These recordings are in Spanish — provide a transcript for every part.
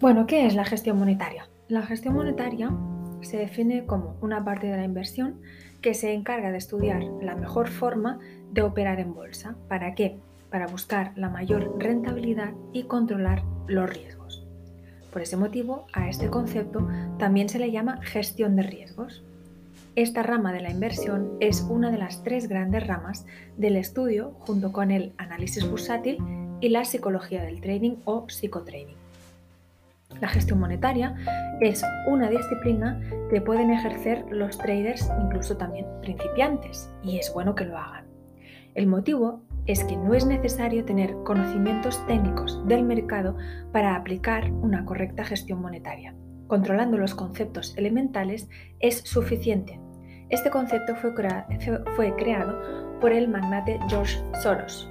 Bueno, ¿qué es la gestión monetaria? La gestión monetaria se define como una parte de la inversión que se encarga de estudiar la mejor forma de operar en bolsa. ¿Para qué? Para buscar la mayor rentabilidad y controlar los riesgos. Por ese motivo, a este concepto también se le llama gestión de riesgos. Esta rama de la inversión es una de las tres grandes ramas del estudio junto con el análisis bursátil y la psicología del trading o psicotraining. La gestión monetaria es una disciplina que pueden ejercer los traders, incluso también principiantes, y es bueno que lo hagan. El motivo es que no es necesario tener conocimientos técnicos del mercado para aplicar una correcta gestión monetaria. Controlando los conceptos elementales es suficiente. Este concepto fue, creado por el magnate George Soros.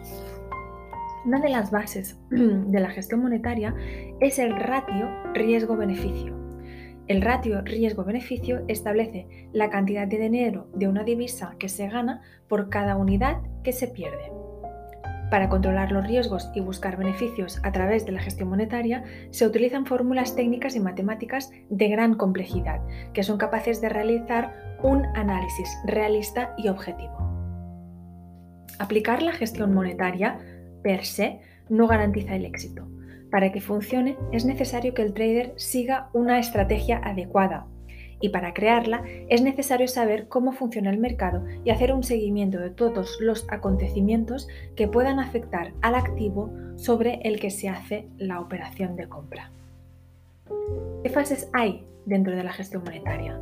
Una de las bases de la gestión monetaria es el ratio riesgo-beneficio. El ratio riesgo-beneficio establece la cantidad de dinero de una divisa que se gana por cada unidad que se pierde. Para controlar los riesgos y buscar beneficios a través de la gestión monetaria, se utilizan fórmulas técnicas y matemáticas de gran complejidad, que son capaces de realizar un análisis realista y objetivo. Aplicar la gestión monetaria per se no garantiza el éxito. Para que funcione es necesario que el trader siga una estrategia adecuada y para crearla es necesario saber cómo funciona el mercado y hacer un seguimiento de todos los acontecimientos que puedan afectar al activo sobre el que se hace la operación de compra. ¿Qué fases hay dentro de la gestión monetaria?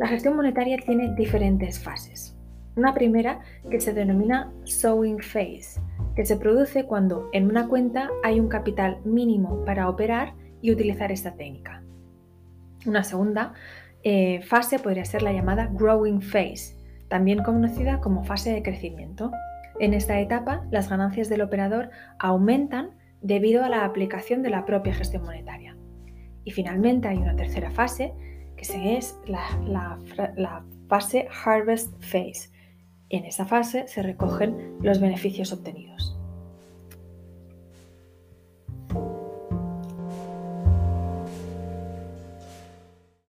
La gestión monetaria tiene diferentes fases. Una primera que se denomina sowing phase, que se produce cuando en una cuenta hay un capital mínimo para operar y utilizar esta técnica. Una segunda eh, fase podría ser la llamada growing phase, también conocida como fase de crecimiento. En esta etapa, las ganancias del operador aumentan debido a la aplicación de la propia gestión monetaria. Y finalmente hay una tercera fase, que es la fase harvest phase, en esa fase se recogen los beneficios obtenidos.